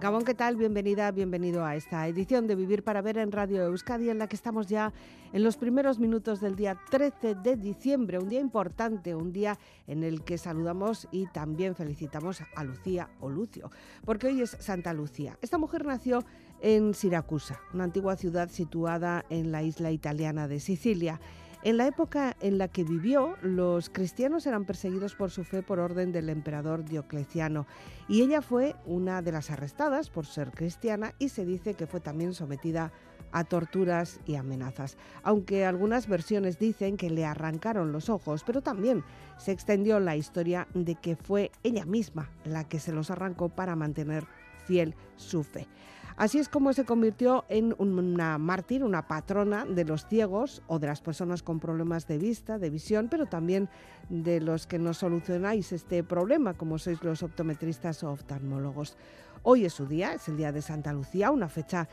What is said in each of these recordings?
Gabón, ¿qué tal? Bienvenida, bienvenido a esta edición de Vivir para Ver en Radio Euskadi, en la que estamos ya en los primeros minutos del día 13 de diciembre, un día importante, un día en el que saludamos y también felicitamos a Lucía o Lucio, porque hoy es Santa Lucía. Esta mujer nació en Siracusa, una antigua ciudad situada en la isla italiana de Sicilia. En la época en la que vivió, los cristianos eran perseguidos por su fe por orden del emperador Diocleciano y ella fue una de las arrestadas por ser cristiana y se dice que fue también sometida a torturas y amenazas, aunque algunas versiones dicen que le arrancaron los ojos, pero también se extendió la historia de que fue ella misma la que se los arrancó para mantener fiel su fe. Así es como se convirtió en una mártir, una patrona de los ciegos o de las personas con problemas de vista, de visión, pero también de los que no solucionáis este problema, como sois los optometristas o oftalmólogos. Hoy es su día, es el día de Santa Lucía, una fecha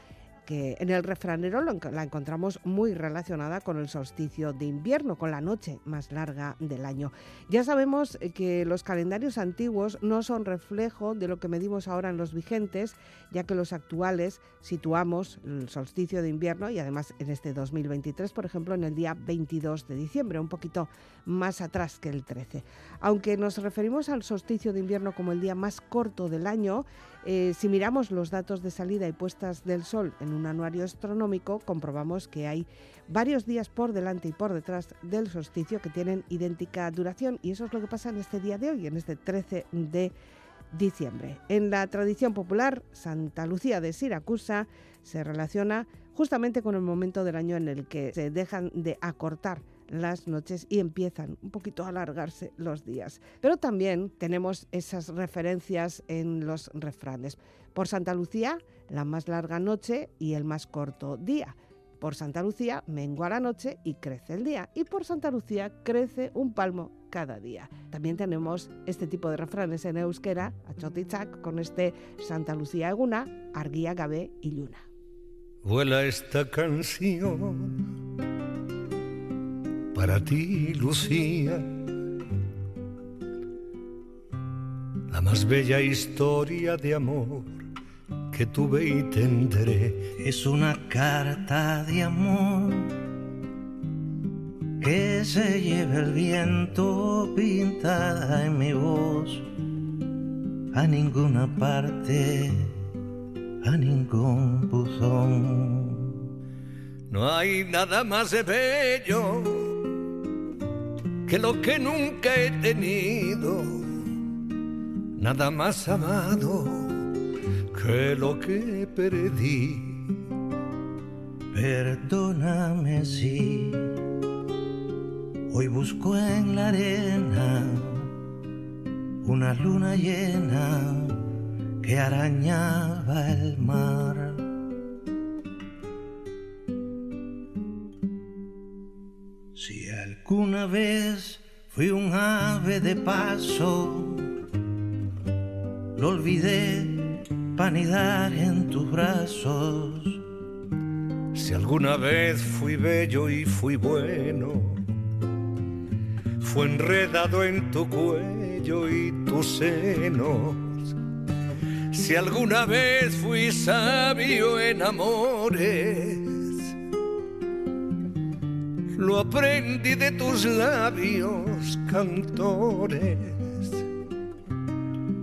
que en el refranero la encontramos muy relacionada con el solsticio de invierno, con la noche más larga del año. Ya sabemos eh, que los calendarios antiguos no son reflejo de lo que medimos ahora en los vigentes, ya que los actuales situamos el solsticio de invierno y además en este 2023, por ejemplo, en el día 22 de diciembre, un poquito más atrás que el 13. Aunque nos referimos al solsticio de invierno como el día más corto del año, eh, si miramos los datos de salida y puestas del sol en un anuario astronómico, comprobamos que hay varios días por delante y por detrás del solsticio que tienen idéntica duración y eso es lo que pasa en este día de hoy, en este 13 de diciembre. En la tradición popular, Santa Lucía de Siracusa se relaciona justamente con el momento del año en el que se dejan de acortar las noches y empiezan un poquito a alargarse los días. Pero también tenemos esas referencias en los refranes. Por Santa Lucía, la más larga noche y el más corto día. Por Santa Lucía, mengua la noche y crece el día. Y por Santa Lucía, crece un palmo cada día. También tenemos este tipo de refranes en euskera, achotichak, con este Santa Lucía eguna, arguía gabe y luna. Vuela esta canción para ti, Lucía, la más bella historia de amor que tuve y tendré. Es una carta de amor que se lleva el viento pintada en mi voz a ninguna parte, a ningún buzón. No hay nada más bello que lo que nunca he tenido, nada más amado que lo que perdí. Perdóname si hoy busco en la arena una luna llena que arañaba el mar. Una vez fui un ave de paso, lo olvidé en tus brazos. Si alguna vez fui bello y fui bueno, fue enredado en tu cuello y tus senos. Si alguna vez fui sabio en amores, lo aprendí de tus labios cantores.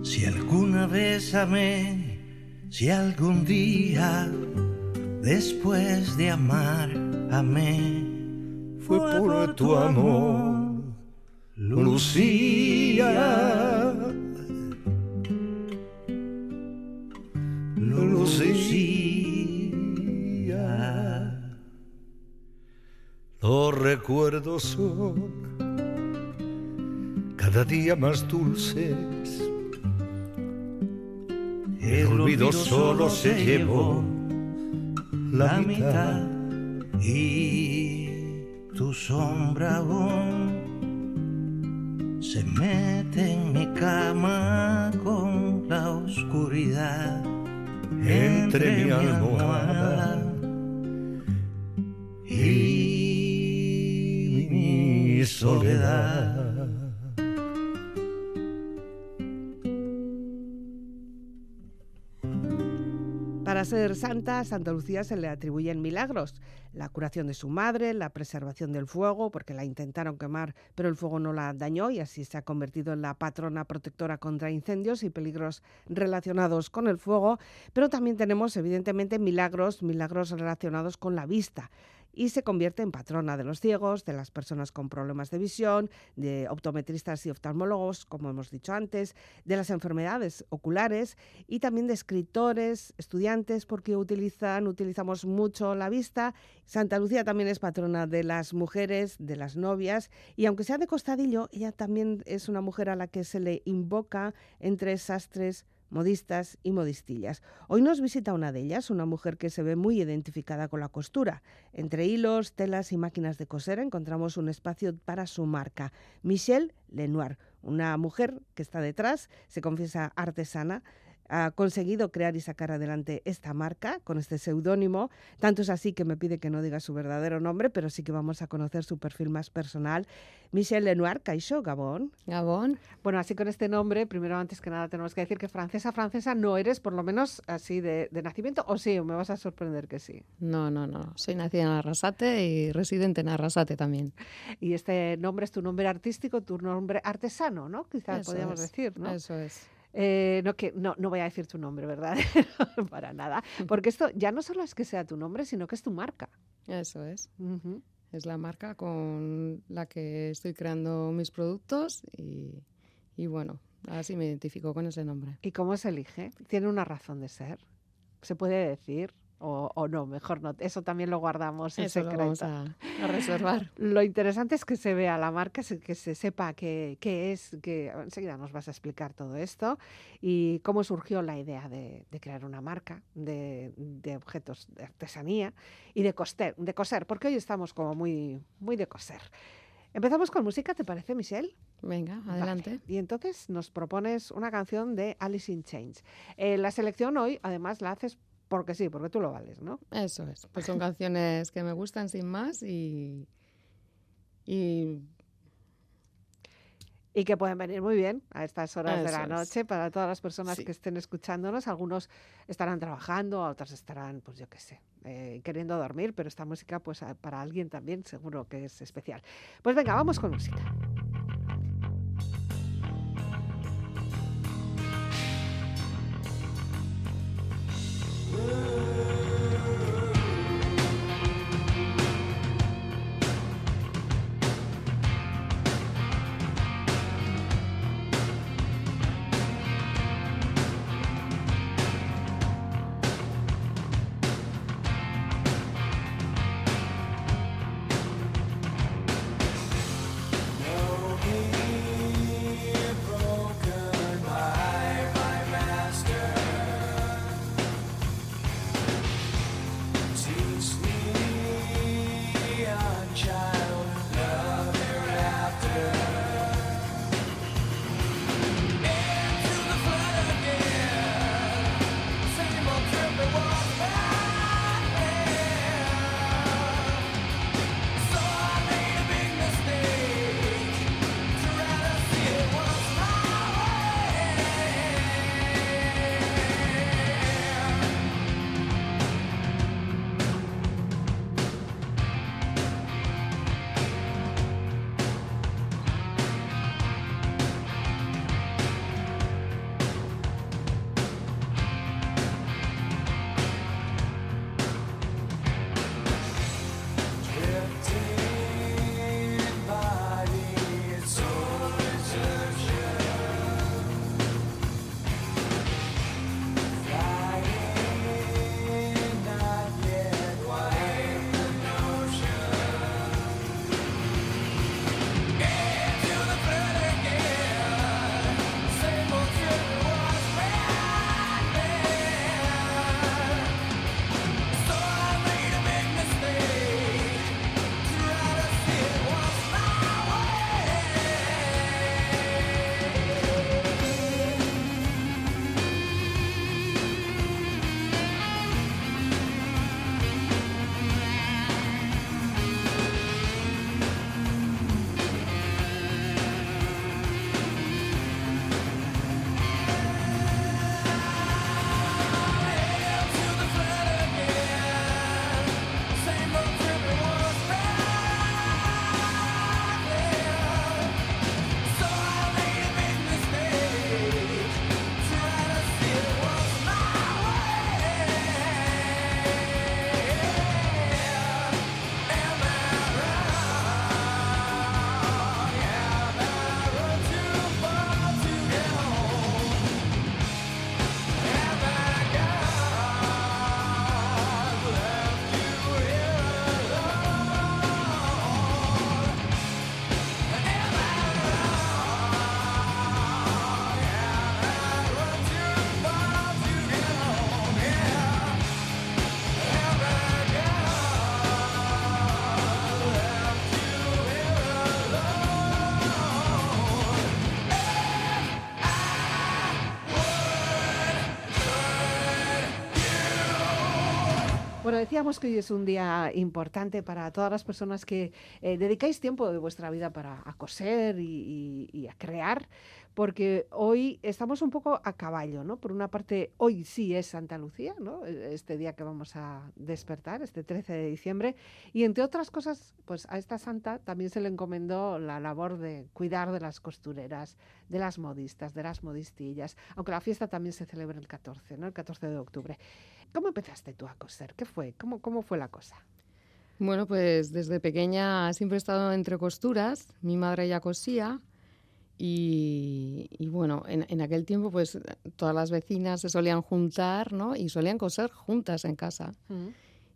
Si alguna vez amé, si algún día después de amar amé, fue por tu amor, Lucía. Los recuerdos son cada día más dulces. El olvido solo se llevó la mitad y tu sombra aún se mete en mi cama con la oscuridad entre mi almohada y mi soledad. Para ser santa, Santa Lucía se le atribuyen milagros. La curación de su madre, la preservación del fuego, porque la intentaron quemar, pero el fuego no la dañó y así se ha convertido en la patrona protectora contra incendios y peligros relacionados con el fuego. Pero también tenemos, evidentemente, milagros, milagros relacionados con la vista y se convierte en patrona de los ciegos, de las personas con problemas de visión, de optometristas y oftalmólogos, como hemos dicho antes, de las enfermedades oculares y también de escritores, estudiantes, porque utilizan, utilizamos mucho la vista. Santa Lucía también es patrona de las mujeres, de las novias, y aunque sea de costadillo, ella también es una mujer a la que se le invoca entre sastres, modistas y modistillas. Hoy nos visita una de ellas, una mujer que se ve muy identificada con la costura. Entre hilos, telas y máquinas de coser encontramos un espacio para su marca, Michelle Lenoir, una mujer que está detrás, se confiesa artesana, ha conseguido crear y sacar adelante esta marca con este seudónimo. Tanto es así que me pide que no diga su verdadero nombre, pero sí que vamos a conocer su perfil más personal. Michelle Lenoir, Caixo, Gabón. Gabón. Bueno, así con este nombre, primero antes que nada tenemos que decir que francesa, francesa no eres, por lo menos así de, de nacimiento, o sí, me vas a sorprender que sí. No, no, no. Soy nacida en Arrasate y residente en Arrasate también. Y este nombre es tu nombre artístico, tu nombre artesano, ¿no? Quizás podríamos decir, ¿no? Eso es. Eh, no, que, no, no voy a decir tu nombre, ¿verdad? Para nada. Porque esto ya no solo es que sea tu nombre, sino que es tu marca. Eso es. Es la marca con la que estoy creando mis productos y, y bueno, así me identifico con ese nombre. ¿Y cómo se elige? ¿Tiene una razón de ser? ¿Se puede decir? O, o no, mejor no. Eso también lo guardamos en Eso lo secreto. vamos a, a reservar. Lo interesante es que se vea la marca, que se sepa qué, qué es, que enseguida nos vas a explicar todo esto y cómo surgió la idea de, de crear una marca de, de objetos de artesanía y de coser, de coser, porque hoy estamos como muy, muy de coser. Empezamos con música, ¿te parece, Michelle? Venga, Vale. adelante. Y entonces nos propones una canción de Alice in Chains. Eh, la selección hoy, además, la haces porque sí, porque tú lo vales, ¿no? Eso es. Pues son canciones que me gustan sin más y, y Y que pueden venir muy bien a estas horas de la es. noche para todas las personas Sí. que estén escuchándonos. Algunos estarán trabajando, otros estarán, pues yo qué sé, eh, queriendo dormir, pero esta música, pues a- para alguien también seguro que es especial. Pues venga, vamos con música. No decíamos que hoy es un día importante para todas las personas que eh, dedicáis tiempo de vuestra vida para a coser y, y- y a crear, porque hoy estamos un poco a caballo, ¿no? Por una parte, hoy sí es Santa Lucía, ¿no? E- Este día que vamos a despertar, este 13 de diciembre, y entre otras cosas, pues a esta santa también se le encomendó la labor de cuidar de las costureras, de las modistas, de las modistillas, aunque la fiesta también se celebra el 14, ¿no? El 14 de octubre. ¿Cómo empezaste tú a coser? ¿Qué fue? ¿Cómo, cómo fue la cosa? Bueno, pues desde pequeña siempre he estado entre costuras. Mi madre ya cosía. Y, y bueno, en, en aquel tiempo pues todas las vecinas se solían juntar, ¿no? Y solían coser juntas en casa.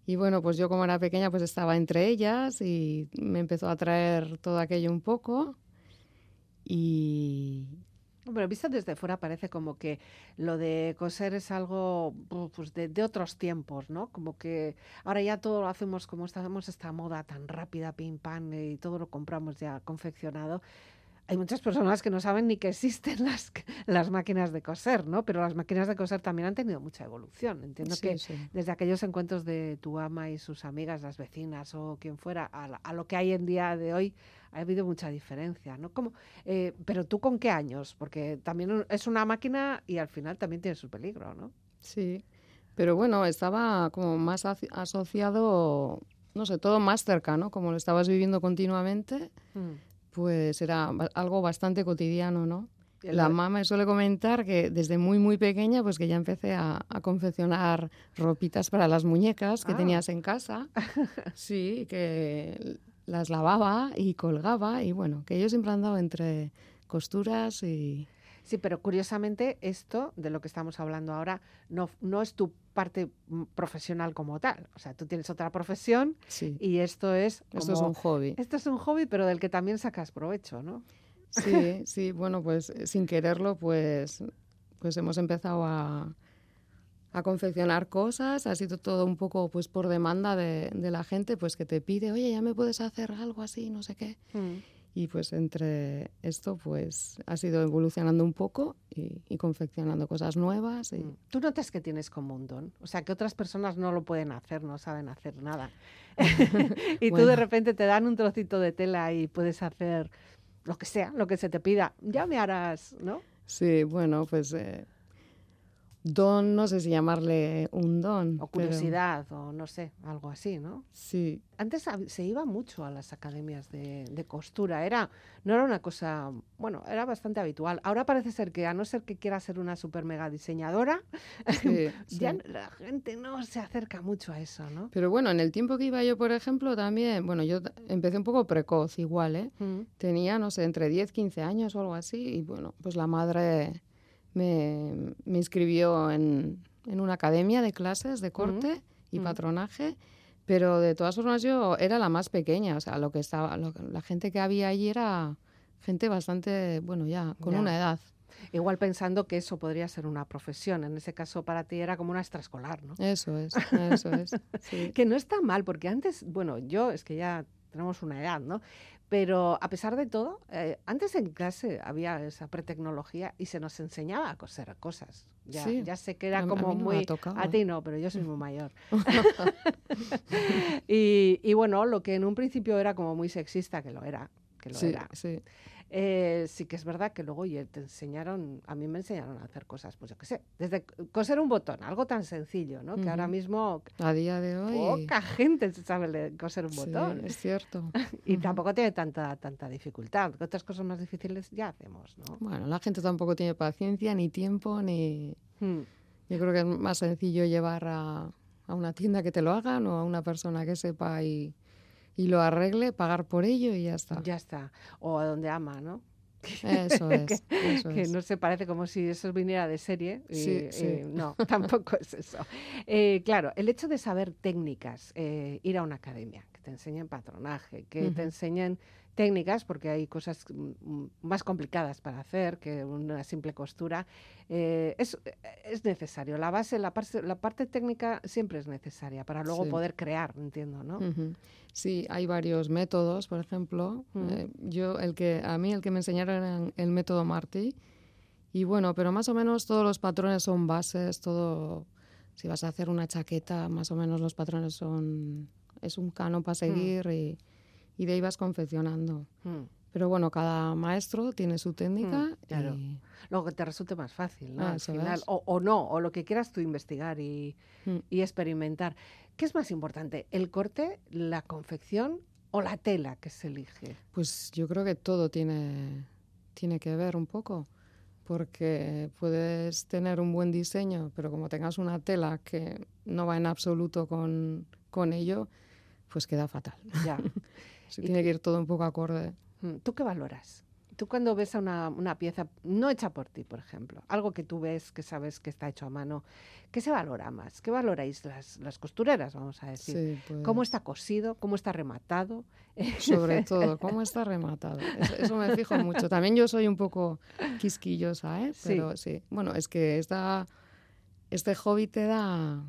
Y bueno, pues yo como era pequeña pues estaba entre ellas y me empezó a atraer todo aquello un poco. Y Pero visto desde fuera parece como que lo de coser es algo pues de, de otros tiempos, ¿no? Como que ahora ya todo lo hacemos como estamos esta moda tan rápida, pim pam, y todo lo compramos ya confeccionado. Hay muchas personas que no saben ni que existen las, las máquinas de coser, ¿no? Pero las máquinas de coser también han tenido mucha evolución. Entiendo sí, que sí. desde aquellos encuentros de tu ama y sus amigas, las vecinas o quien fuera, a, a lo que hay en día de hoy, ha habido mucha diferencia, ¿no? Como, eh, pero tú con qué años? Porque también es una máquina y al final también tiene su peligro, ¿no? Sí, pero bueno, estaba como más asociado, no sé, todo más cercano, como lo estabas viviendo continuamente, pues era algo bastante cotidiano, ¿no? La mamá me suele comentar que desde muy, muy pequeña, pues que ya empecé a, a confeccionar ropitas para las muñecas que Ah. tenías en casa. Sí, que las lavaba y colgaba y bueno, que yo siempre he andado entre costuras y... Sí, pero curiosamente esto de lo que estamos hablando ahora no, no es tu parte mm, profesional como tal. O sea, tú tienes otra profesión Sí, y esto es como... esto es un hobby. Esto es un hobby, pero del que también sacas provecho, ¿no? Sí, sí, bueno, pues eh, sin quererlo, pues, pues hemos empezado a, a confeccionar cosas, ha sido todo un poco pues por demanda de, de la gente, pues que te pide, oye, ya me puedes hacer algo así, no sé qué. Y pues entre esto, pues ha sido evolucionando un poco y, y confeccionando cosas nuevas. Y, Mm. Tú notas que tienes como un don, o sea, que otras personas no lo pueden hacer, no saben hacer nada. y tú de repente te dan un trocito de tela y puedes hacer lo que sea, lo que se te pida. Ya me harás, ¿no? Sí, bueno, pues eh, don, no sé si llamarle un don. O pero curiosidad, o no sé, algo así, ¿no? Sí, Antes se iba mucho a las academias de, de costura, era, no era una cosa, bueno, era bastante habitual. Ahora parece ser que a no ser que quiera ser una super mega diseñadora, sí, ya sí. la gente no se acerca mucho a eso, ¿no? Pero bueno, en el tiempo que iba yo, por ejemplo, también, bueno, yo empecé un poco precoz igual, ¿eh? Mm. Tenía, no sé, entre 10, 15 años o algo así, y bueno, pues la madre me, me inscribió en, en una academia de clases de corte y patronaje, pero de todas formas yo era la más pequeña, o sea, lo que estaba, lo la gente que había allí era gente bastante, bueno, ya, con Ya. una edad. Igual pensando que eso podría ser una profesión, en ese caso para ti era como una extraescolar, ¿no? Eso es, eso es. sí. Que no está mal, porque antes, bueno, yo es que ya tenemos una edad, ¿no? Pero a pesar de todo, eh, antes en clase había esa pretecnología y se nos enseñaba a coser cosas. Ya, Sí, ya sé que a era a como mí no muy... a ti no, pero yo soy muy mayor. y, y bueno, lo que en un principio era como muy sexista, que lo era, que lo Sí, era. sí. Eh, sí que es verdad que luego oye, te enseñaron, a mí me enseñaron a hacer cosas, pues yo qué sé, desde coser un botón, algo tan sencillo, ¿no? Que ahora mismo A día de hoy... poca gente sabe coser un sí, botón. es cierto. Y Ujú. tampoco tiene tanta, tanta dificultad. Otras cosas más difíciles ya hacemos, ¿no? Bueno, la gente tampoco tiene paciencia, ni tiempo, ni... Hmm. Yo creo que es más sencillo llevar a, a una tienda que te lo hagan o a una persona que sepa y, y lo arregle, pagar por ello y ya está. Ya está. O a donde ama, ¿no? Eso es, que, eso que es. no se parece como si eso viniera de serie. y- Sí, sí. no, tampoco es eso. Eh, claro, el hecho de saber técnicas, eh, ir a una academia, que te enseñen patronaje, que te enseñen técnicas, porque hay cosas mm, mm, más complicadas para hacer que una simple costura, eh, es, es necesario. La base, la parte, la parte técnica siempre es necesaria para luego Sí. poder crear, entiendo, ¿no? Ujú. Sí, hay varios métodos, por ejemplo. Mm. eh, yo, el que, a mí el que me enseñaron era el método Martí. Y bueno, pero más o menos todos los patrones son bases, todo Si vas a hacer una chaqueta, más o menos los patrones son... Es un cano para seguir y, y de ahí vas confeccionando. Mm. Pero bueno, cada maestro tiene su técnica. Mm, claro. y- Lo que te resulte más fácil, ¿no? Ah, Al final. O, o no, o lo que quieras tú investigar y, Mm. y experimentar. ¿Qué es más importante, el corte, la confección o la tela que se elige? Pues yo creo que todo tiene, tiene que ver un poco, porque puedes tener un buen diseño, pero como tengas una tela que no va en absoluto con, con ello, pues queda fatal. Ya. Y tiene que ir todo un poco acorde. Mm, ¿Tú qué valoras? Tú cuando ves a una, una pieza no hecha por ti, por ejemplo, algo que tú ves, que sabes que está hecho a mano, ¿qué se valora más? ¿Qué valoráis las, las costureras, vamos a decir? Sí, ¿Cómo pues, está cosido? ¿Cómo está rematado? Sobre todo, cómo está rematado. Eso, eso me fijo mucho. También yo soy un poco quisquillosa, ¿eh? Sí. Pero sí. Bueno, es que esta, este hobby te da,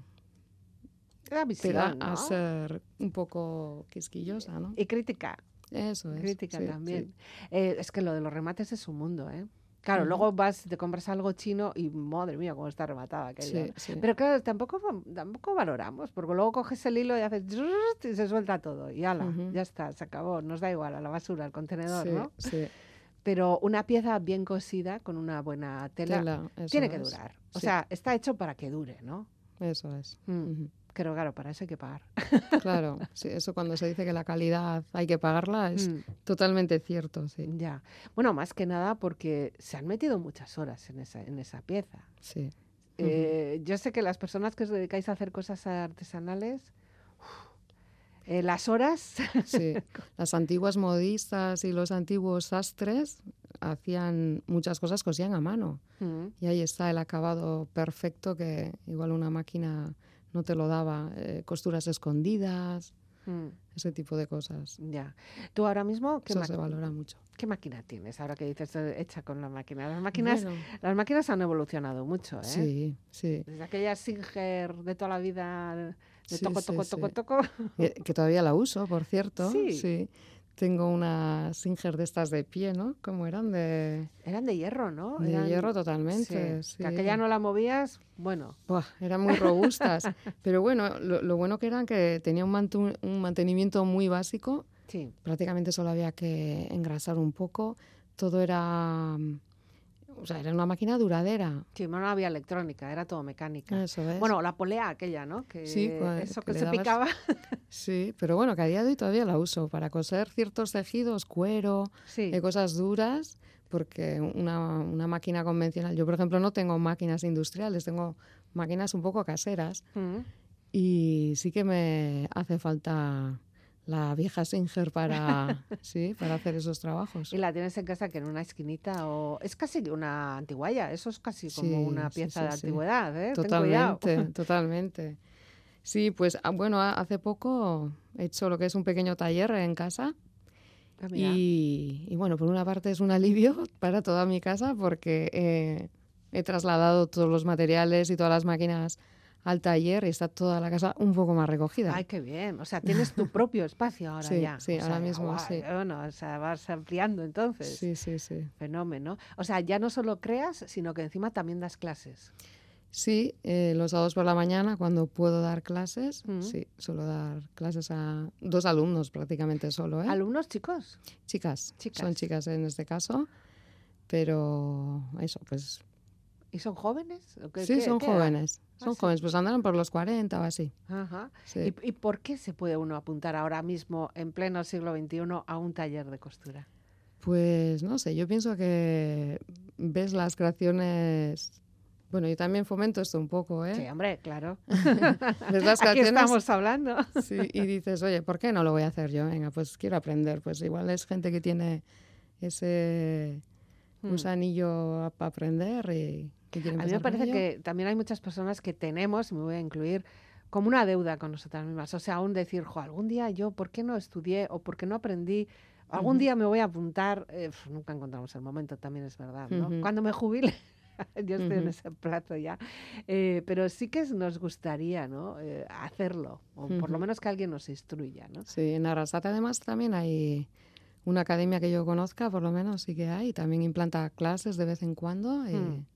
Te visión, da ¿no? a ser un poco quisquillosa, ¿no? Y crítica, Eso es. crítica sí, también. sí. Eh, es que lo de los remates es un mundo, ¿eh? Claro, luego vas, te compras algo chino y madre mía, cómo está. Sí, sí. Pero claro, tampoco, tampoco valoramos, porque luego coges el hilo y haces y se suelta todo. Y ala, Ujú. ya está, se acabó, nos da igual, a la basura, al contenedor, sí, ¿no? sí. Pero una pieza bien cosida, con una buena tela, tiene que es. durar. O sea, está hecho para que dure, ¿no? Eso es. Mm. Ujú. Pero claro, para eso hay que pagar. Claro, sí, eso cuando se dice que la calidad hay que pagarla es Mm. totalmente cierto, sí. Ya. Bueno, más que nada porque se han metido muchas horas en esa, en esa pieza. sí. Eh, yo sé que las personas que os dedicáis a hacer cosas artesanales, eh, las horas, Sí, las antiguas modistas y los antiguos sastres hacían muchas cosas, cosían a mano. Mm, Y ahí está el acabado perfecto que igual una máquina no te lo daba. eh, costuras escondidas, mm, ese tipo de cosas. ya. Tú ahora mismo, ¿qué, Eso se valora mucho. qué máquina tienes? Ahora que dices eh, hecha con la máquina. Las máquinas, Bueno, las máquinas han evolucionado mucho, ¿eh? sí, sí. Desde aquella Singer de toda la vida, de Sí, toco, sí, toco, sí. toco, toco. Eh, Que todavía la uso, por cierto. Sí. Sí. Tengo una Singer de estas de pie, ¿no? ¿Cómo eran? De, Eran de hierro, ¿no? de Eran- hierro totalmente. sí, sí. Que aquella no la movías, bueno. Buah, eran muy robustas. Pero bueno, lo, lo bueno que eran que tenía un, mantu- un mantenimiento muy básico. Sí. Prácticamente solo había que engrasar un poco. Todo era... O sea, era una máquina duradera. Sí, no había electrónica, era todo mecánica. Eso es. Bueno, la polea aquella, ¿no? Que Sí, eso que que, se dabas- picaba. Sí, pero bueno, que a día de hoy todavía la uso para coser ciertos tejidos, cuero, Sí. eh, cosas duras, porque una, una máquina convencional, yo por ejemplo no tengo máquinas industriales, tengo máquinas un poco caseras Mm. y sí que me hace falta la vieja Singer para, sí, para hacer esos trabajos. Y la tienes en casa que en una esquinita o es casi una antiguaya, eso es casi como Sí, una pieza sí, de antigüedad, ¿eh? Totalmente, totalmente. Sí, pues ah, bueno, ha- hace poco he hecho lo que es un pequeño taller en casa Ah, y, y bueno, por una parte es un alivio para toda mi casa porque eh, he trasladado todos los materiales y todas las máquinas al taller y está toda la casa un poco más recogida. Ay, qué bien. O sea, tienes tu propio espacio ahora Sí, ya. sí, O ahora sea, mismo, guay, sí. Bueno, o sea, vas ampliando entonces. Sí, sí, sí. Fenómeno. O sea, ya no solo creas, sino que encima también das clases. Sí, eh, los sábados por la mañana cuando puedo dar clases, Mm. sí, suelo dar clases a dos alumnos prácticamente solo, ¿eh? ¿Alumnos chicos? Chicas, Chicas. son chicas en este caso, pero eso, pues ¿Y son jóvenes? ¿O qué- sí, qué- son qué jóvenes, Ah, son sí. jóvenes, pues andarán por los 40 o así. Ajá. Sí. ¿Y, y por qué se puede uno apuntar ahora mismo, en pleno siglo XXI, a un taller de costura? Pues no sé, yo pienso que ves las creaciones, bueno, yo también fomento esto un poco, ¿eh? Sí, hombre, claro. Ves las Aquí estamos hablando. sí, y dices, oye, ¿por qué no lo voy a hacer yo? Venga, pues quiero aprender, pues igual es gente que tiene ese gusanillo para aprender y A mí me parece que también hay muchas personas que tenemos, y me voy a incluir, como una deuda con nosotras mismas. O sea, aún decir, jo, algún día yo, ¿por qué no estudié o por qué no aprendí? Algún día me voy a apuntar. Eh, nunca encontramos el momento, también es verdad, ¿no? Cuando me jubile. Yo estoy en ese plazo ya. Eh, pero sí que nos gustaría, ¿no? Eh, hacerlo. O por lo menos que alguien nos instruya, ¿no? Sí, en Arrasate además también hay una academia que yo conozca, por lo menos sí que hay, también implanta clases de vez en cuando y, Mm.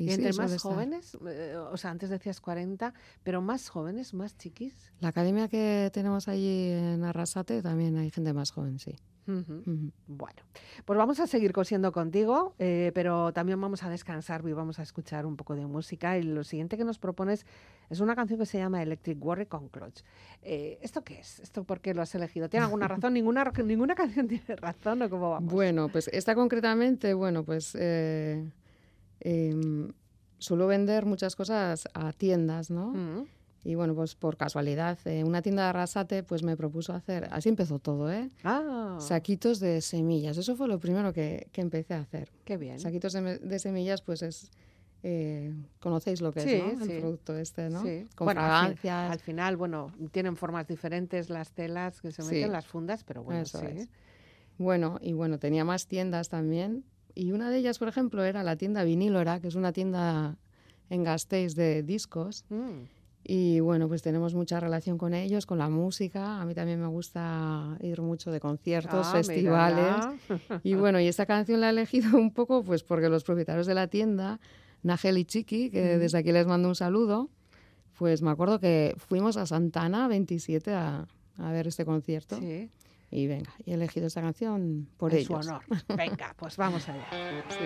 Y, ¿Y sí, entre más jóvenes? Eh, o sea, antes decías 40, pero más jóvenes, más chiquis. La academia que tenemos allí en Arrasate también hay gente más joven, sí. Bueno, pues vamos a seguir cosiendo contigo, eh, pero también vamos a descansar y vamos a escuchar un poco de música. Y lo siguiente que nos propones es una canción que se llama Electric Warrior con Clutch. Eh, ¿Esto qué es? ¿Esto por qué lo has elegido? ¿Tiene alguna razón? ¿Ninguna, ninguna canción tiene razón o cómo vamos? Bueno, pues esta concretamente, bueno, pues eh, em, suelo vender muchas cosas a tiendas, ¿no? Mm, Y bueno, pues por casualidad, eh, una tienda de Arrasate pues me propuso hacer, así empezó todo, ¿eh? Ah, Saquitos de semillas, eso fue lo primero que, que empecé a hacer. qué bien. Saquitos de, semillas, pues es, eh, conocéis lo que Sí, es, ¿no? sí. El producto este, ¿no? Sí. Con Bueno, al fin- fragancias. Al final, bueno, tienen formas diferentes las telas que se meten las fundas, pero bueno, Eso sí. es. Bueno, y bueno, tenía más tiendas también. Y una de ellas, por ejemplo, era la tienda Vinílora, que es una tienda en Gasteiz de discos. Mm, Y bueno, pues tenemos mucha relación con ellos, con la música. A mí también me gusta ir mucho de conciertos, ah, festivales. mírala. Y bueno, y esta canción la he elegido un poco pues porque los propietarios de la tienda, Nagel y Chiqui, que desde aquí les mando un saludo, pues me acuerdo que fuimos a Santana 27 a, a ver este concierto. Sí, Y venga, y he elegido esta canción por en ellos. su honor. Venga, pues vamos allá. Sí.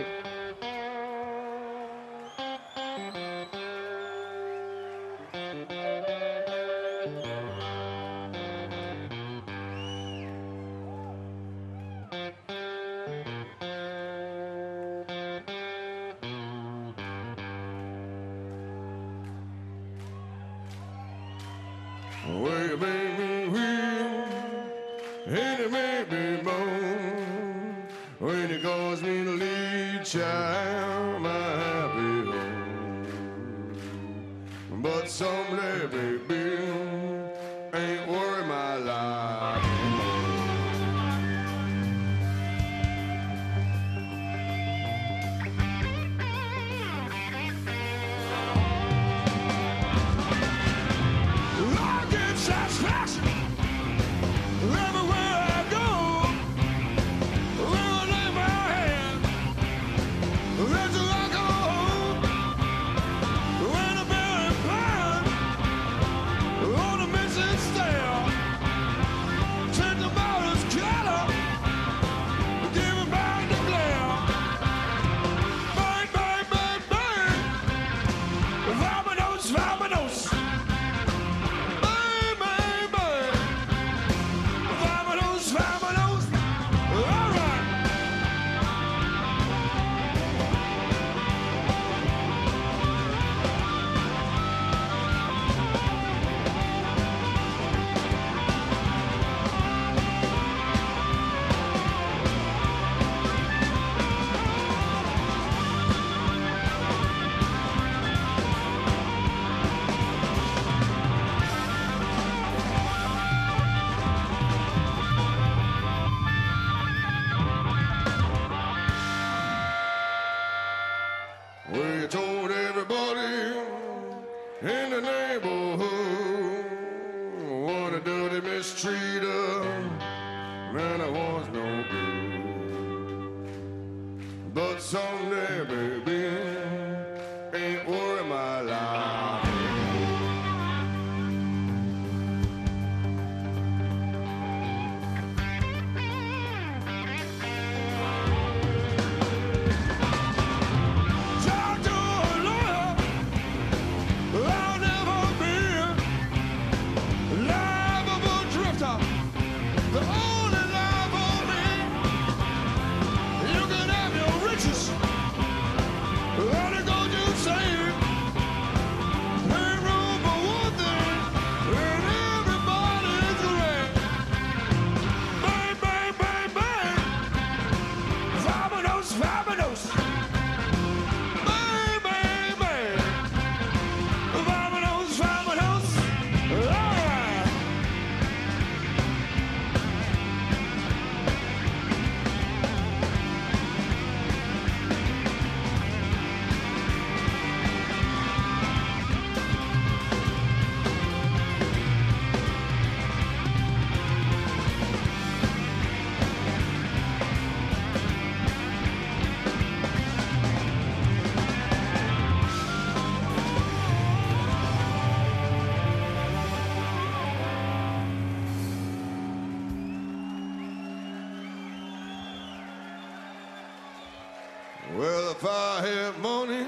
I money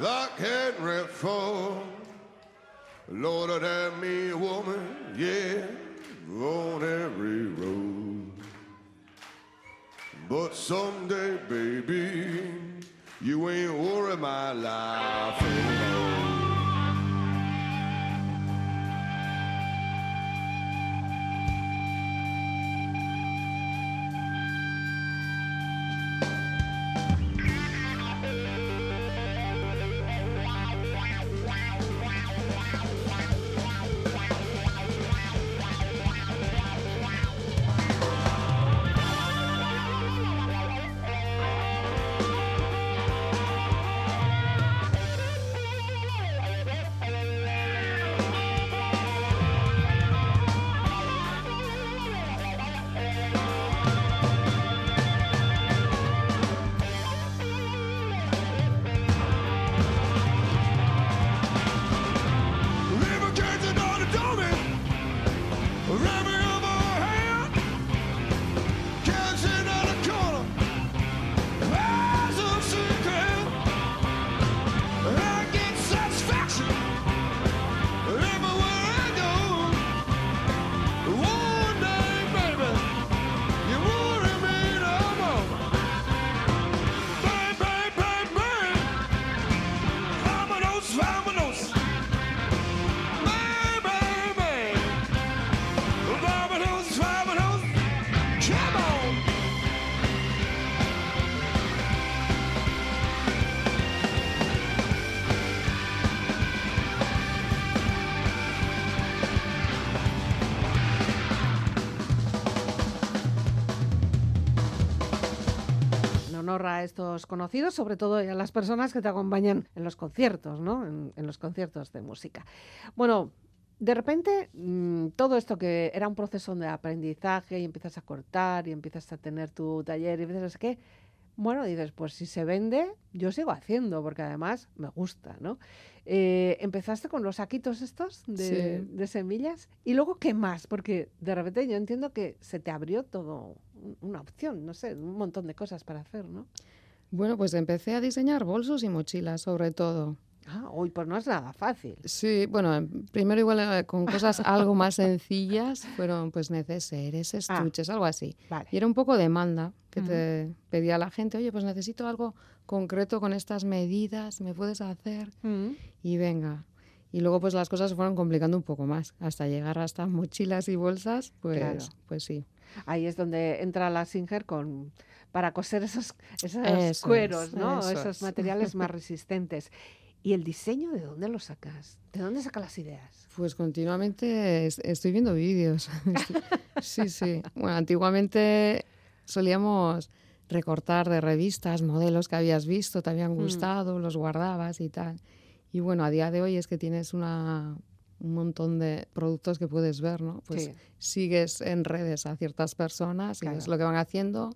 like Henry Ford, Lord, I'd have me woman, yeah, on every road. But someday, baby, you ain't worry my life a estos conocidos, sobre todo a las personas que te acompañan en los conciertos, ¿no? En, en los conciertos de música. Bueno, de repente, mm, todo esto que era un proceso de aprendizaje y empiezas a cortar y empiezas a tener tu taller y empiezas a qué, bueno, dices, pues si se vende, yo sigo haciendo, porque además me gusta, ¿no? Eh, empezaste con los saquitos estos de, Sí. de semillas y luego, ¿qué más? Porque de repente yo entiendo que se te abrió todo una opción, no sé, un montón de cosas para hacer, ¿no? Bueno, pues empecé a diseñar bolsos y mochilas, sobre todo. Ah, hoy pues no es nada fácil. Sí, bueno, em, primero igual eh, con cosas algo más sencillas fueron pues neceseres, estuches, algo así. Vale. Y era un poco demanda que Ujú. te pedía la gente, oye, pues necesito algo concreto con estas medidas, ¿me puedes hacer? Y venga. Y luego pues las cosas se fueron complicando un poco más, hasta llegar hasta mochilas y bolsas, pues, Claro. pues sí. Ahí es donde entra la Singer con para coser esos, esos Eso cueros, es, ¿no? eso Esos es. materiales más resistentes. ¿Y el diseño de dónde lo sacas? ¿De dónde sacas las ideas? Pues continuamente es- estoy viendo vídeos. Sí, sí. Bueno, antiguamente solíamos recortar de revistas modelos que habías visto, te habían gustado, los guardabas y tal. Y bueno, a día de hoy es que tienes una, un montón de productos que puedes ver, ¿no? Pues Sí. sigues en redes a ciertas personas y ves Claro. lo que van haciendo,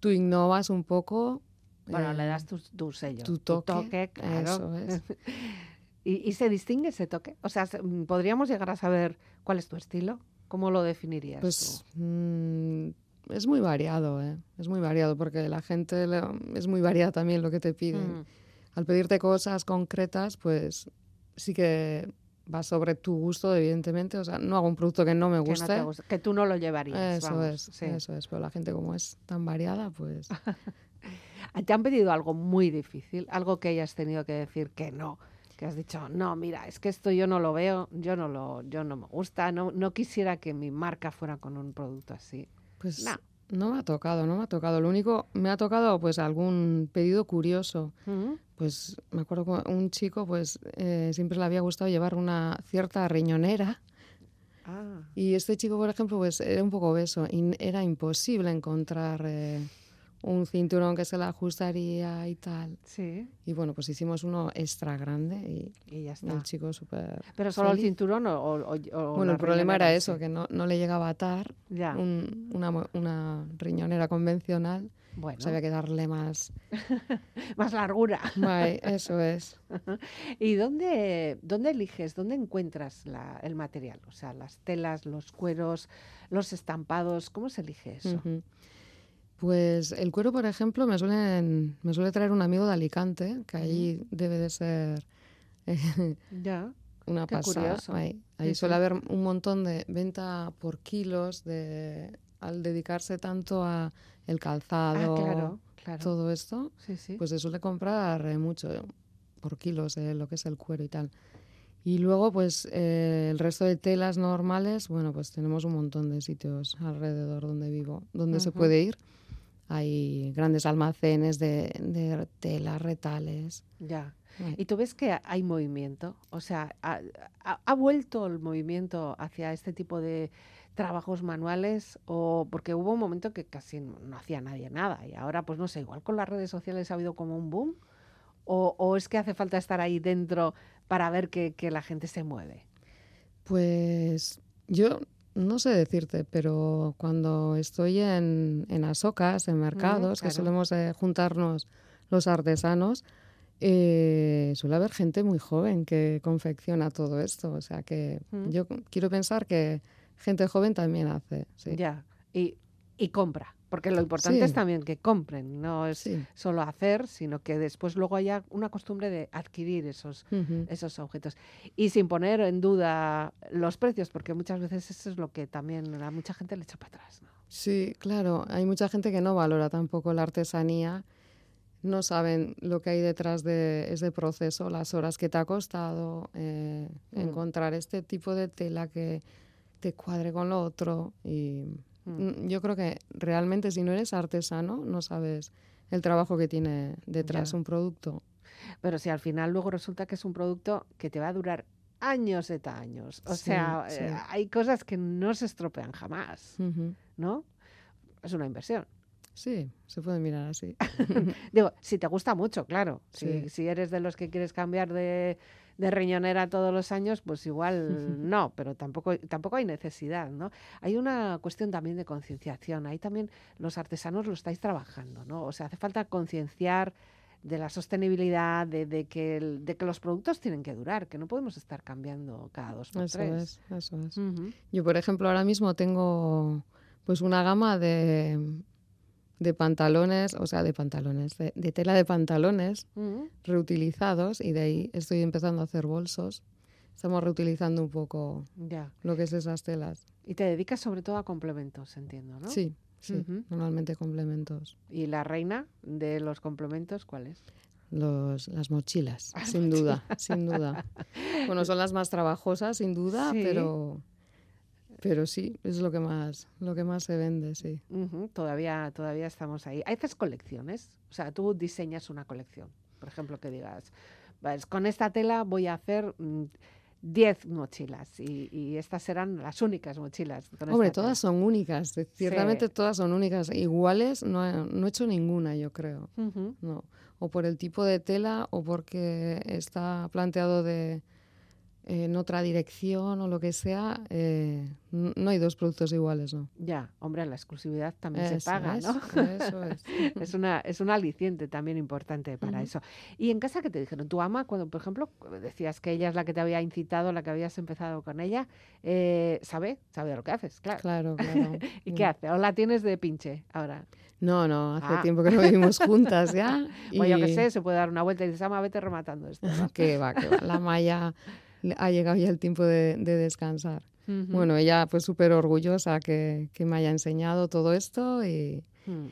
tú innovas un poco. Bueno, le eh, das tu, tu sello. tu toque, claro. eso es. ¿Y, y se distingue ese toque? O sea, se- mm, ¿podríamos llegar a saber cuál es tu estilo? ¿Cómo lo definirías Pues tú? mm, es muy variado, ¿eh? Es muy variado porque la gente le- es muy variada también lo que te pide. Mm. Al pedirte cosas concretas, pues sí que va sobre tu gusto, evidentemente. O sea, no hago un producto que no me Que, no guste. te gusta, que tú no lo llevarías. Eso vamos, es, sí. eso es. Pero la gente como es tan variada, pues ¿Te han pedido algo muy difícil? Algo que hayas tenido que decir que no. Que has dicho, no, mira, es que esto yo no lo veo, yo no lo, yo no me gusta, no, no quisiera que mi marca fuera con un producto así. Pues No. No me ha tocado, no me ha tocado. Lo único, me ha tocado pues algún pedido curioso. Pues me acuerdo que un chico pues eh, siempre le había gustado llevar una cierta riñonera Ah, y este chico, por ejemplo, pues era un poco obeso y era imposible encontrar eh, un cinturón que se le ajustaría y tal. sí, Y bueno, pues hicimos uno extra grande y y ya el está. chico súper Pero solo el cinturón o, o- o- Bueno, el problema era eso, sí? que no, no le llegaba a atar Ya, un- una, riñonera convencional. bueno, Pues había que darle más... más largura. Vale, eso es. ¿Y dónde, dónde eliges, dónde encuentras la- el material? O sea, las telas, los cueros, los estampados, ¿cómo se elige eso? Ujú. Pues el cuero, por ejemplo, me, suelen, me suele traer un amigo de Alicante, que ahí debe de ser eh, Ya. una Qué pasada. curioso. Ahí, ahí Sí, suele sí. haber un montón de venta por kilos de, al dedicarse tanto a el Ah, calzado, claro, claro. todo esto, Sí, sí. pues se suele comprar eh, mucho por kilos eh, lo que es el cuero y tal. Y luego, pues eh, el resto de telas normales, bueno, pues tenemos un montón de sitios alrededor donde vivo, donde se Ujú. puede ir. Hay grandes almacenes de, de telas, retales. Ya. Ay. ¿Y tú ves que hay movimiento? O sea, ¿ha, ha- ha vuelto el movimiento hacia este tipo de trabajos manuales? O porque hubo un momento que casi no, no hacía nadie nada y ahora, pues no sé, igual con las redes sociales ha habido como un boom. ¿O, o es que hace falta estar ahí dentro para ver que, que la gente se mueve? Pues yo no sé decirte, pero cuando estoy en, en asocas, en mercados, que claro. solemos eh, juntarnos los artesanos, eh, suele haber gente muy joven que confecciona todo esto. O sea que Mm. yo quiero pensar que gente joven también hace. Sí. Ya. Y, y compra. Porque lo importante Sí. es también que compren, no es Sí. solo hacer, sino que después luego haya una costumbre de adquirir esos, esos objetos. Y sin poner en duda los precios, porque muchas veces eso es lo que también a mucha gente le echa para atrás. ¿no? Sí, claro. Hay mucha gente que no valora tampoco la artesanía. No saben lo que hay detrás de ese proceso, las horas que te ha costado, eh, Mm. encontrar este tipo de tela que te cuadre con lo otro. Y Mm. mm, yo creo que realmente si no eres artesano, no sabes el trabajo que tiene detrás Ya. un producto. Pero si al final luego resulta que es un producto que te va a durar años y años. O Sí, sea, sí. eh, hay cosas que no se estropean jamás. ¿no? Es una inversión. Sí, se puede mirar así. Digo, si te gusta mucho, claro. Si, si eres de los que quieres cambiar de, de riñonera todos los años, pues igual no, pero tampoco, tampoco hay necesidad, ¿no? Hay una cuestión también de concienciación. Ahí también los artesanos lo estáis trabajando, ¿no? O sea, hace falta concienciar de la sostenibilidad, de, de que el- de que los productos tienen que durar, que no podemos estar cambiando cada dos por Eso tres. es, eso es. Yo, por ejemplo, ahora mismo tengo pues una gama de, de pantalones, o sea, de pantalones, de, de tela de pantalones Ujú. reutilizados y de ahí estoy empezando a hacer bolsos. Estamos reutilizando un poco Ya. lo que es esas telas. Y te dedicas sobre todo a complementos, entiendo, ¿no? Sí, sí, normalmente complementos. ¿Y la reina de los complementos cuál es? Los, las mochilas, Las sin duda, sin duda. Bueno, son las más trabajosas, sin duda, Sí. pero, pero sí, es lo que más, lo que más se vende, sí. Todavía, todavía estamos ahí. ¿Haces colecciones? O sea, tú diseñas una colección. Por ejemplo, que digas, "Pues con esta tela voy a hacer mm, 10 mochilas y, y estas serán las únicas mochilas. Hombre, todas son únicas, ciertamente todas son únicas. Iguales no he, no he hecho ninguna, yo creo. tela". Ujú, No. O por el tipo de tela o porque está planteado de en otra dirección o lo que sea. eh, no hay dos productos iguales, ¿no? Ya, hombre, la exclusividad también se paga, es, ¿no? Eso es. es, una, es un aliciente también importante para eso. ¿Y en casa qué te dijeron? ¿Tu ama, cuando, por ejemplo, decías que ella es la que te había incitado, la que habías empezado con ella, eh, sabe? Sabe lo que haces, claro. Claro, claro. ¿Y qué hace? ¿O la tienes de pinche ahora? No, no, hace Ah. tiempo que no vivimos juntas ya. O yo qué y- sé, se puede dar una vuelta y dices, ama, vete rematando esto. ¿no? Que va, que va. La Maya ha llegado ya el tiempo de, de descansar. Ujú. Bueno, ella pues súper orgullosa que, que me haya enseñado todo esto y, Mm.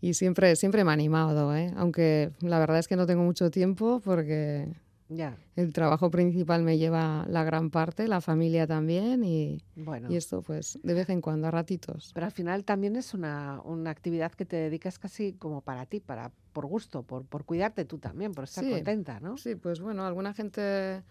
y siempre, siempre me ha animado, ¿eh? aunque la verdad es que no tengo mucho tiempo porque Ya, el trabajo principal me lleva la gran parte, la familia también y, bueno. y esto pues de vez en cuando, a ratitos. Pero al final también es una, una actividad que te dedicas casi como para ti, para por gusto, por, por cuidarte tú también, por estar Sí. contenta, ¿no? Sí, pues bueno, alguna gente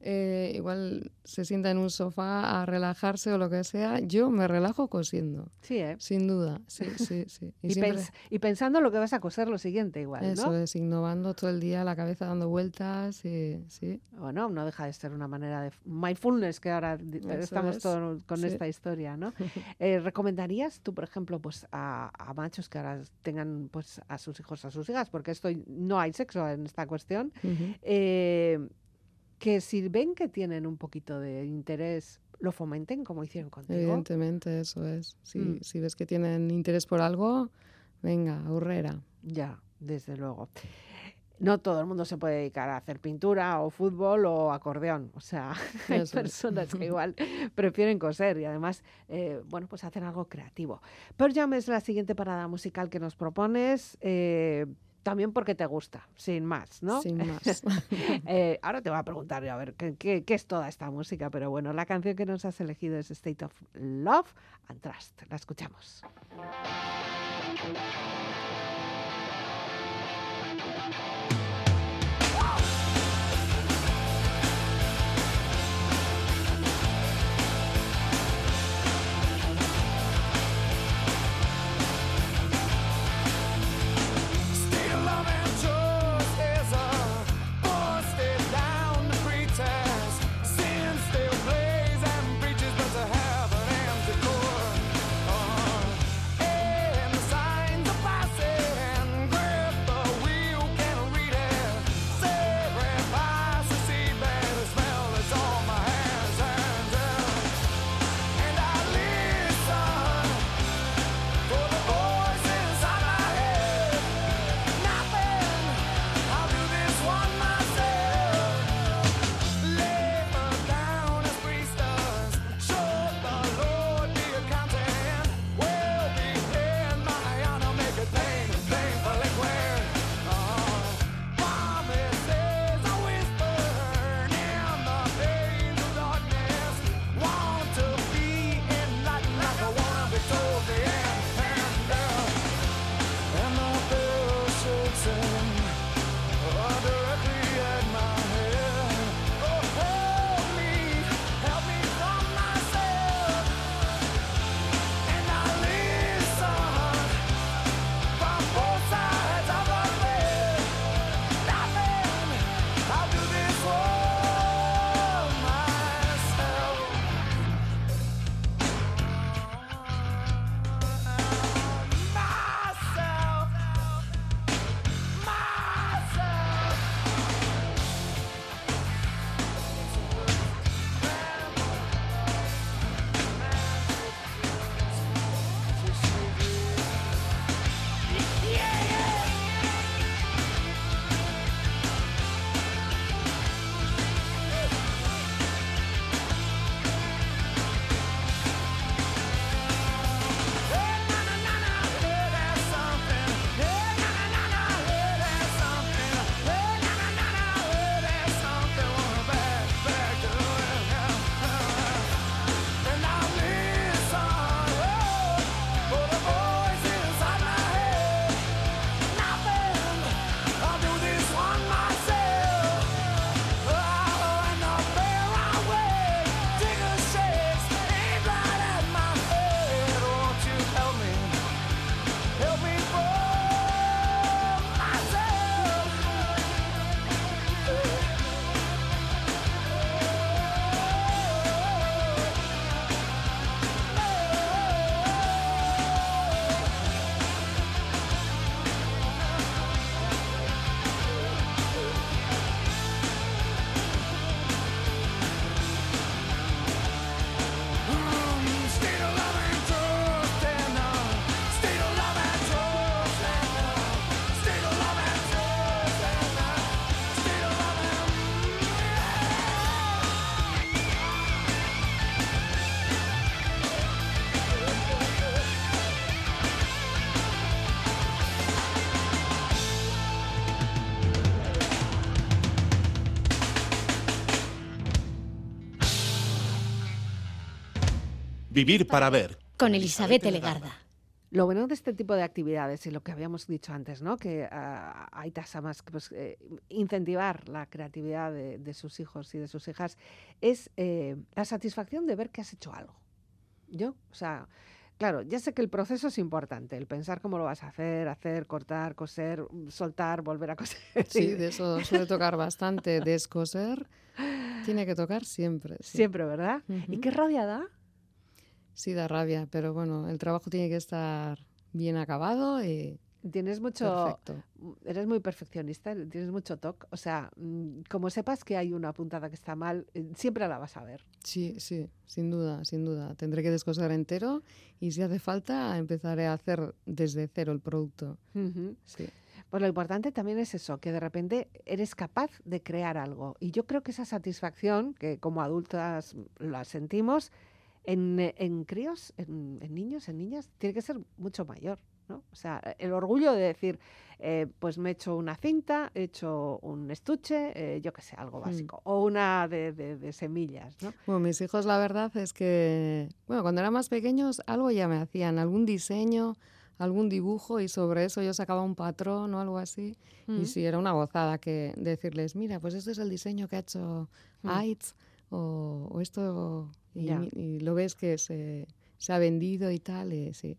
eh, igual se sienta en un sofá a relajarse o lo que sea. Yo me relajo cosiendo, Sí, ¿eh? sin duda, sí, sí, sí. Y, siempre- pens- y pensando lo que vas a coser lo siguiente igual, Eso es, innovando todo el día, la cabeza dando vueltas y sí. O no, deja de ser una manera de mindfulness que ahora Eso estamos es, todo con sí. esta historia, ¿no? Eh, ¿Recomendarías tú, por ejemplo, pues a, a machos que ahora tengan pues a sus hijos, a sus hijas, porque esto no hay sexo en esta cuestión, eh, que si ven que tienen un poquito de interés, lo fomenten como hicieron contigo? Evidentemente, eso es. Si, Mm. si ves que tienen interés por algo, Venga, aurrera. Ya, desde luego. No todo el mundo se puede dedicar a hacer pintura o fútbol o acordeón. O sea, hay es. personas que igual prefieren coser y además, eh, bueno, pues hacer algo creativo. Pearl Jam es la siguiente parada musical que nos propones. eh, también porque te gusta, sin más, ¿no? Sin más. Eh, ahora te voy a preguntar yo a ver ¿qué, qué, qué es toda esta música, pero bueno, la canción que nos has elegido es State of Love and Trust. La escuchamos. Vivir para ver. Con Elizabeth Legarda. Lo bueno de este tipo de actividades y lo que habíamos dicho antes, ¿no? Que ah, hay tasas más que pues, eh, incentivar la creatividad de, de sus hijos y de sus hijas es eh, la satisfacción de ver que has hecho algo. Yo, o sea, claro, ya sé que el proceso es importante, el pensar cómo lo vas a hacer, hacer, cortar, coser, soltar, volver a coser. Sí, de eso suele tocar bastante. Descoser tiene que tocar siempre. sí. Siempre, ¿verdad? ¿Y Ujú. qué rabia da? Sí, da rabia, pero bueno, el trabajo tiene que estar bien acabado y Tienes mucho, perfecto. eres muy perfeccionista, tienes mucho toque. O sea, mm, como sepas que hay una puntada que está mal, eh, siempre la vas a ver. Sí, sí, sin duda, sin duda. Tendré que descoser entero y si hace falta empezaré a hacer desde cero el producto. Sí. Pues lo importante también es eso, que de repente eres capaz de crear algo. Y yo creo que esa satisfacción, que como adultas la sentimos, en, eh, en críos, en, en niños, en niñas, tiene que ser mucho mayor. ¿no? O sea, el orgullo de decir, eh, pues me he hecho una cinta, he hecho un estuche, eh, yo qué sé, algo básico. O una de, de- de semillas, ¿no? Bueno, mis hijos la verdad es que, bueno, cuando eran más pequeños algo ya me hacían, algún diseño, algún dibujo y sobre eso yo sacaba un patrón o algo así. Mm. Y sí, era una gozada que decirles, mira, pues este es el diseño que ha hecho Mm. Aitz o, o esto, y, lo ves que se, se ha vendido y tal, y sí.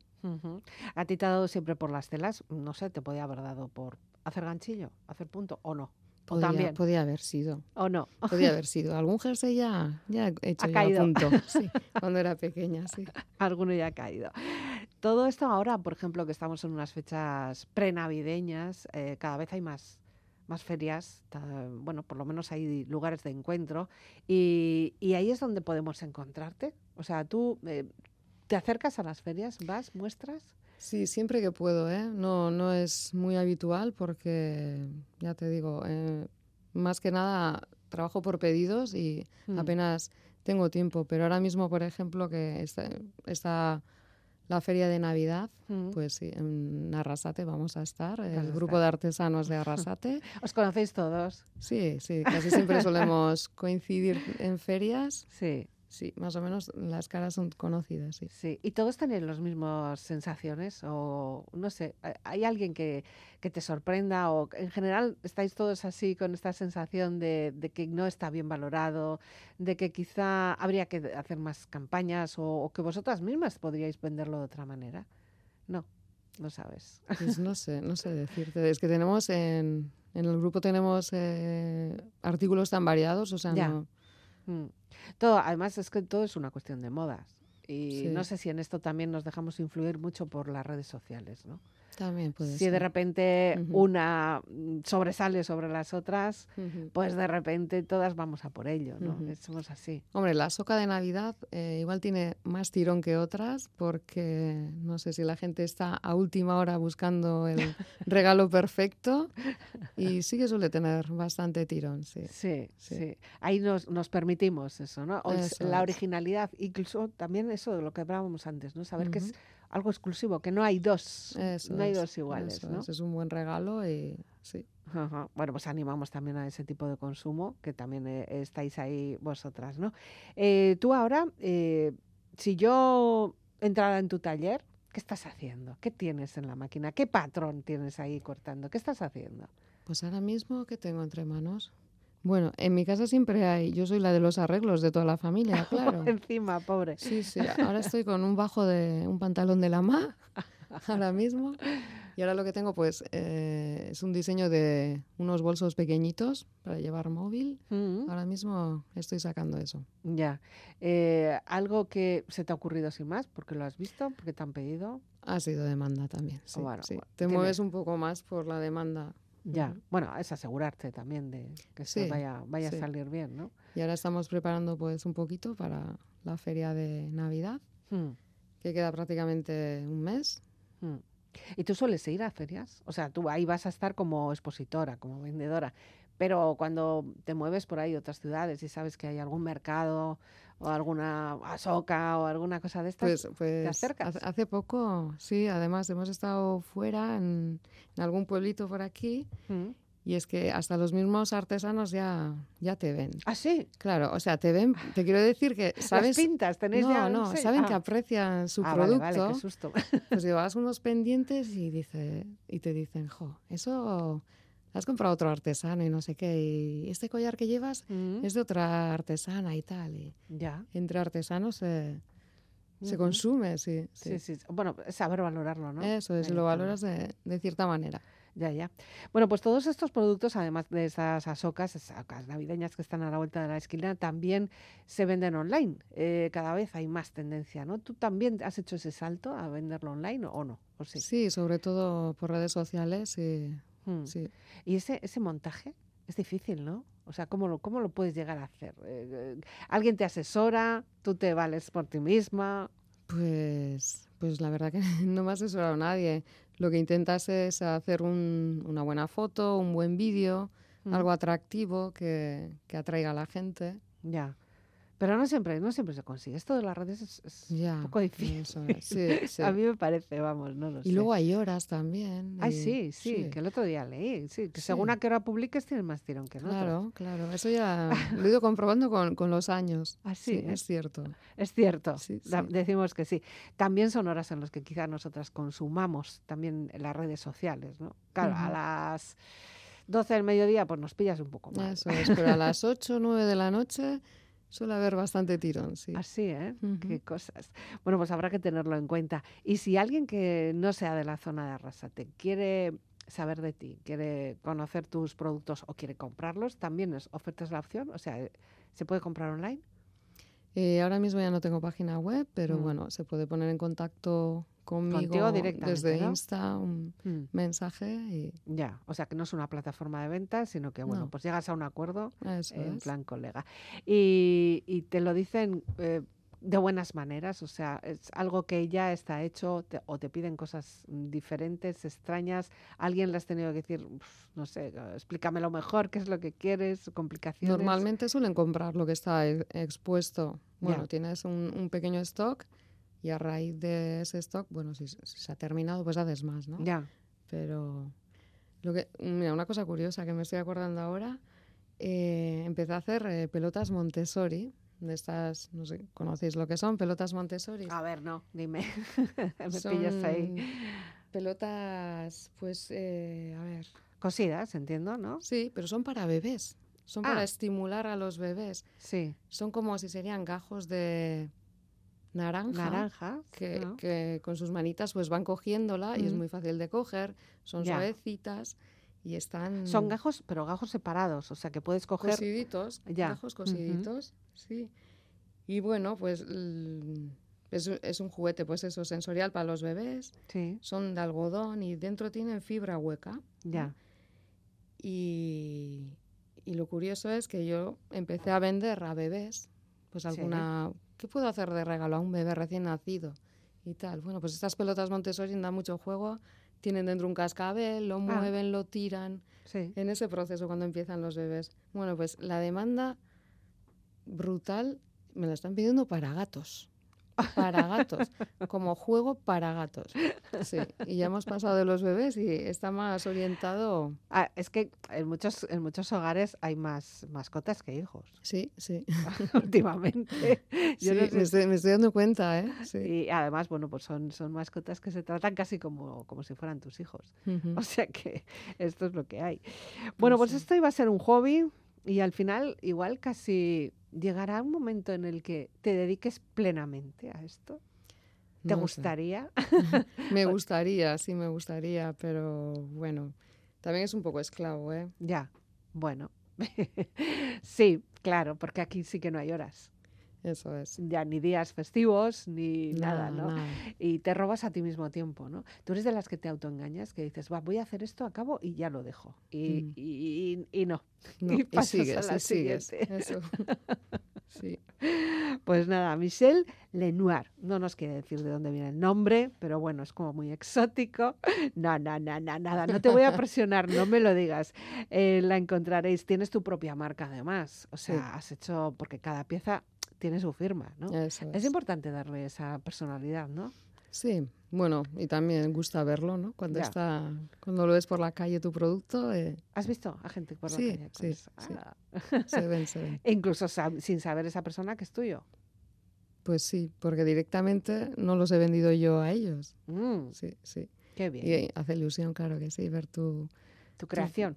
¿A ti te ha dado siempre por las telas? No sé, te podía haber dado por hacer ganchillo, hacer punto, o no. O Podía, también, podía haber sido, o no. podía haber sido. Algún jersey ya, ya he hecho Ha yo a caído. punto, sí, cuando era pequeña, sí. Alguno ya ha caído. Todo esto ahora, por ejemplo, que estamos en unas fechas prenavideñas, eh, cada vez hay más, más ferias, bueno, por lo menos hay lugares de encuentro, y, y ahí es donde podemos encontrarte. O sea, tú eh, te acercas a las ferias, vas, muestras. Sí, siempre que puedo, ¿eh? No, no es muy habitual porque, ya te digo, eh, más que nada trabajo por pedidos y Mm. apenas tengo tiempo. Pero ahora mismo, por ejemplo, que está, está la feria de Navidad, Mm. pues sí, en Arrasate vamos a estar, el grupo de artesanos de Arrasate. ¿Os conocéis todos? Sí, sí, casi siempre solemos coincidir en ferias. Sí, Sí, más o menos las caras son conocidas, sí. sí. ¿Y todos tenéis las mismas sensaciones? O no sé, ¿hay- ¿hay alguien que, que te sorprenda? ¿O en general estáis todos así con esta sensación de, de que no está bien valorado, de que quizá habría que hacer más campañas o, o que vosotras mismas podríais venderlo de otra manera? No, no sabes. Pues no sé, no sé decirte. Es que tenemos en, en el grupo tenemos eh, artículos tan variados, o sea, Ya. no. Mm. Todo, además es que todo es una cuestión de modas. Y Sí. no sé si en esto también nos dejamos influir mucho por las redes sociales, ¿no? También puede si ser. de repente una sobresale sobre las otras, pues de repente todas vamos a por ello, ¿no? Somos así. Hombre, la soca de Navidad eh, igual tiene más tirón que otras porque no sé si la gente está a última hora buscando el regalo perfecto y sí que suele tener bastante tirón, sí. Sí, sí. Sí. Ahí nos, nos permitimos eso, ¿no? O es Eso la originalidad, incluso también eso de lo que hablábamos antes, ¿no? Saber que es. Algo exclusivo, que no hay dos, Eso no hay es, dos iguales, eso ¿no? es, es un buen regalo y sí. Ajá. Bueno, pues animamos también a ese tipo de consumo, que también eh, estáis ahí vosotras, ¿no? Eh, tú ahora, eh, si yo entrara en tu taller, ¿qué estás haciendo? ¿Qué tienes en la máquina? ¿Qué patrón tienes ahí cortando? ¿Qué estás haciendo? Pues ahora mismo, ¿qué tengo entre manos? Bueno, en mi casa siempre hay, yo soy la de los arreglos de toda la familia, claro. Encima, pobre. Sí, sí, ahora estoy con un bajo de un pantalón de la ma, ahora mismo. Y ahora lo que tengo, pues, eh, es un diseño de unos bolsos pequeñitos para llevar móvil. Mm, Ahora mismo estoy sacando eso. Ya. Eh, ¿Algo que se te ha ocurrido sin más? ¿Porque lo has visto? ¿Porque te han pedido? Ha sido demanda también. Sí, Bueno, sí. bueno, Te tiene- mueves un poco más por la demanda. Ya. Bueno, es asegurarte también de que Sí, vaya, vaya sí. a salir bien, ¿no? Y ahora estamos preparando pues un poquito para la feria de Navidad, Mm. que queda prácticamente un mes. Mm. ¿Y tú sueles ir a ferias? O sea, tú ahí vas a estar como expositora, como vendedora, pero cuando te mueves por ahí otras ciudades y sabes que hay algún mercado o alguna asoca o alguna cosa de estas, Pues, pues acercas? hace, poco, sí, además hemos estado fuera en, en algún pueblito por aquí Mm. y es que hasta los mismos artesanos ya, ya te ven. ¿Ah, sí? Claro, o sea, te ven, te quiero decir que, ¿Las ¿sabes? pintas? ¿Tenéis no, ya no, sello? saben Ah. que aprecian su Ah, vale, producto. vale, qué susto. Pues llevas unos pendientes y dice y te dicen, jo, eso has comprado otro artesano y no sé qué, y este collar que llevas Mm, es de otra artesana y tal. Y Ya. entre artesanos se, se Ujú. consume, sí. Sí, sí. sí. Bueno, saber valorarlo, ¿no? Eso es, Ahí lo valoras de, de cierta manera. Ya, ya. Bueno, pues todos estos productos, además de esas asocas, asocas navideñas que están a la vuelta de la esquina, también se venden online. Eh, cada vez hay más tendencia, ¿no? ¿Tú también has hecho ese salto a venderlo online o no? ¿O sí? Sí, sobre todo por redes sociales y Mm. sí. Y ese, ese montaje es difícil, ¿no? O sea, ¿cómo lo, cómo lo puedes llegar a hacer? Eh, eh, ¿Alguien te asesora? ¿Tú te vales por ti misma? Pues, pues la verdad que no me ha asesorado nadie. Lo que intentas es hacer un- una buena foto, un buen vídeo, Mm. algo atractivo que, que atraiga a la gente. Ya. Pero no siempre, no siempre se consigue. Esto de las redes es, es Ya, un poco difícil. eso es, sí, sí. A mí me parece, vamos, no lo sé. Y luego hay horas también. Ay, y- sí, sí, que el otro día leí, sí, que Sí. según a qué hora publiques tienes más tirón que otros. Claro, claro. Eso ya lo he ido comprobando con, con los años. Así sí, es. es cierto. Es cierto, Sí, sí. decimos que sí. También son horas en las que quizás nosotras consumamos también las redes sociales, ¿no? Claro, a Ujú. las 12 del mediodía pues nos pillas un poco mal. Eso es. Pero a las 8 o 9 de la noche suele haber bastante tirón, sí. Así, ¿eh? Qué cosas. Bueno, pues habrá que tenerlo en cuenta. Y si alguien que no sea de la zona de Arrasate quiere saber de ti, quiere conocer tus productos o quiere comprarlos, también es ofertas la opción. O sea, ¿se puede comprar online? Eh, ahora mismo ya no tengo página web, pero Mm. bueno, se puede poner en contacto conmigo Contigo directamente, desde ¿no? Insta, un Mm, mensaje y Ya, o sea que no es una plataforma de venta, sino que, bueno, No. pues llegas a un acuerdo eso en es. plan colega. Y, y te lo dicen eh, de buenas maneras, o sea, es algo que ya está hecho te- o te piden cosas diferentes, extrañas. Alguien le has tenido que decir, "Uf, no sé, explícamelo mejor, qué es lo que quieres, complicaciones. Normalmente suelen comprar lo que está e- expuesto. Bueno, Ya. tienes un, un pequeño stock y a raíz de ese stock, bueno, si, si se ha terminado, pues haces más, ¿no? Ya, Pero lo que, mira, una cosa curiosa que me estoy acordando ahora, eh, empecé a hacer eh, pelotas Montessori, de estas, no sé, ¿conocéis lo que son? Pelotas Montessori. a ver, no, dime, me pillas ahí. Son Pelotas, pues, eh, a ver, Cosidas, entiendo, ¿no? sí, pero son para bebés. Son Ah. para estimular a los bebés. Sí, Son como si serían gajos de naranja. naranja. Que, ¿no? que con sus manitas pues van cogiéndola y es Mm. muy fácil de coger, son Ya. suavecitas y están Son gajos, pero gajos separados, o sea que puedes coger... cosiditos, Ya. gajos cosiditos, sí. Y bueno, pues es, un- es un juguete, pues eso, sensorial para los bebés, Sí, son de algodón y dentro tienen fibra hueca. ya. Y, y lo curioso es que yo empecé a vender a bebés, pues Sí. ¿Qué puedo hacer de regalo a un bebé recién nacido? Y tal. Bueno, pues estas pelotas Montessori dan mucho juego, tienen dentro un cascabel, lo Ah. mueven, lo tiran, Sí. en ese proceso cuando empiezan los bebés. Bueno, pues la demanda brutal me la están pidiendo para gatos. Para gatos, como juego para gatos. Sí, y ya hemos pasado de los bebés y está más orientado. Ah, es que en muchos, en muchos hogares hay más mascotas que hijos Sí, sí. últimamente. Yo Sí, no sé me, estoy, me estoy dando cuenta, ¿eh? Sí. Y además, bueno, pues son, son mascotas que se tratan casi como, como si fueran tus hijos. O sea que esto es lo que hay. Bueno, pues sí. esto iba a ser un hobby y al final igual casi llegará un momento en el que te dediques plenamente a esto. ¿Te No gustaría? Me gustaría, sí, me gustaría, pero bueno, también es un poco esclavo, ¿eh? ya, bueno. sí, claro, porque aquí sí que no hay horas. Eso es. Ya ni días festivos, ni nada, ¿no? Y te robas a ti mismo tiempo, ¿no? Tú eres de las que te autoengañas, que dices, va, voy a hacer esto, acabo y ya lo dejo. Y, Mm. y- y- y no. No, Y pasas a sigues, la sigues. siguiente. Eso. Sí. Pues nada, Michelle Lenoir. No nos quiere decir de dónde viene el nombre, pero bueno, es como muy exótico. No, no, no, no, nada. No te voy a presionar, no me lo digas. Eh, la encontraréis. Tienes tu propia marca además. O sea, Sí. has hecho, porque cada pieza tiene su firma, ¿no? Es es. importante darle esa personalidad, ¿no? Sí, bueno, y también gusta verlo, ¿no? Cuando Ya. está, cuando lo ves por la calle tu producto, eh, ¿Has visto a gente por la Sí, calle con sí, eso? sí. Ah. se ven, se ven. E incluso sab- sin saber esa persona que es tuyo. Pues sí, porque directamente no los he vendido yo a ellos. Mm, Sí, sí. qué bien. Y hace ilusión, claro que sí, ver tu, tu creación,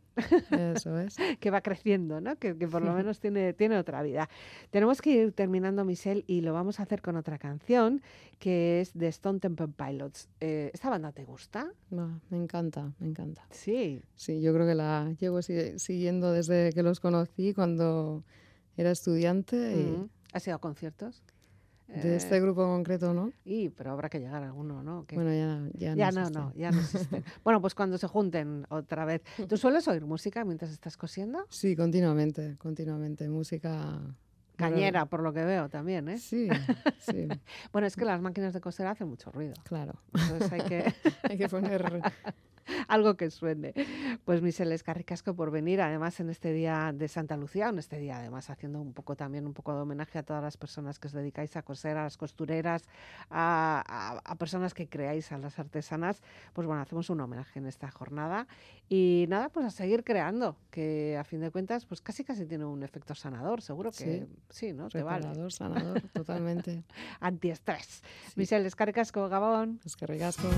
Eso es. que va creciendo, ¿no? Que, que por lo menos tiene, tiene otra vida. Tenemos que ir terminando, Michelle, y lo vamos a hacer con otra canción, que es de Stone Temple Pilots. Eh, ¿Esta banda te gusta? Va, me encanta, me encanta. Sí. Sí, yo creo que la llevo si- siguiendo desde que los conocí cuando era estudiante y Mm. ¿Has ido a conciertos? De Eh, este grupo concreto, ¿no? Y, pero habrá que llegar a alguno, ¿no? Bueno, ya, ya, ya no no, ya no existen. bueno, pues cuando se junten otra vez. ¿Tú sueles oír música mientras estás cosiendo? Sí, continuamente, continuamente. Música... Cañera, por lo que veo también, ¿eh? Sí, sí, Bueno, es que las máquinas de coser hacen mucho ruido. claro. Entonces hay que Hay que poner... algo que suene. Pues Michelle Escarricasco por venir, además en este día de Santa Lucía, en este día además haciendo un poco también un poco de homenaje a todas las personas que os dedicáis a coser, a las costureras, a, a- a personas que creáis, a las artesanas, pues bueno, hacemos un homenaje en esta jornada y nada, pues a seguir creando, que a fin de cuentas pues casi casi tiene un efecto sanador, seguro que sí, ¿no? Te vale. Sanador, totalmente. Antiestrés. Sí. Michelle Escarricasco, Gabón. Es que ricasco.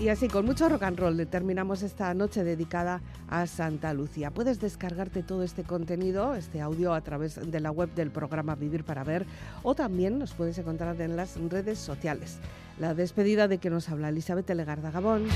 Y así, con mucho rock and roll, terminamos esta noche dedicada a Santa Lucía. Puedes descargarte todo este contenido, este audio, a través de la web del programa Vivir para Ver, o también nos puedes encontrar en las redes sociales. La despedida de que nos habla Elizabeth Legarda Gabón.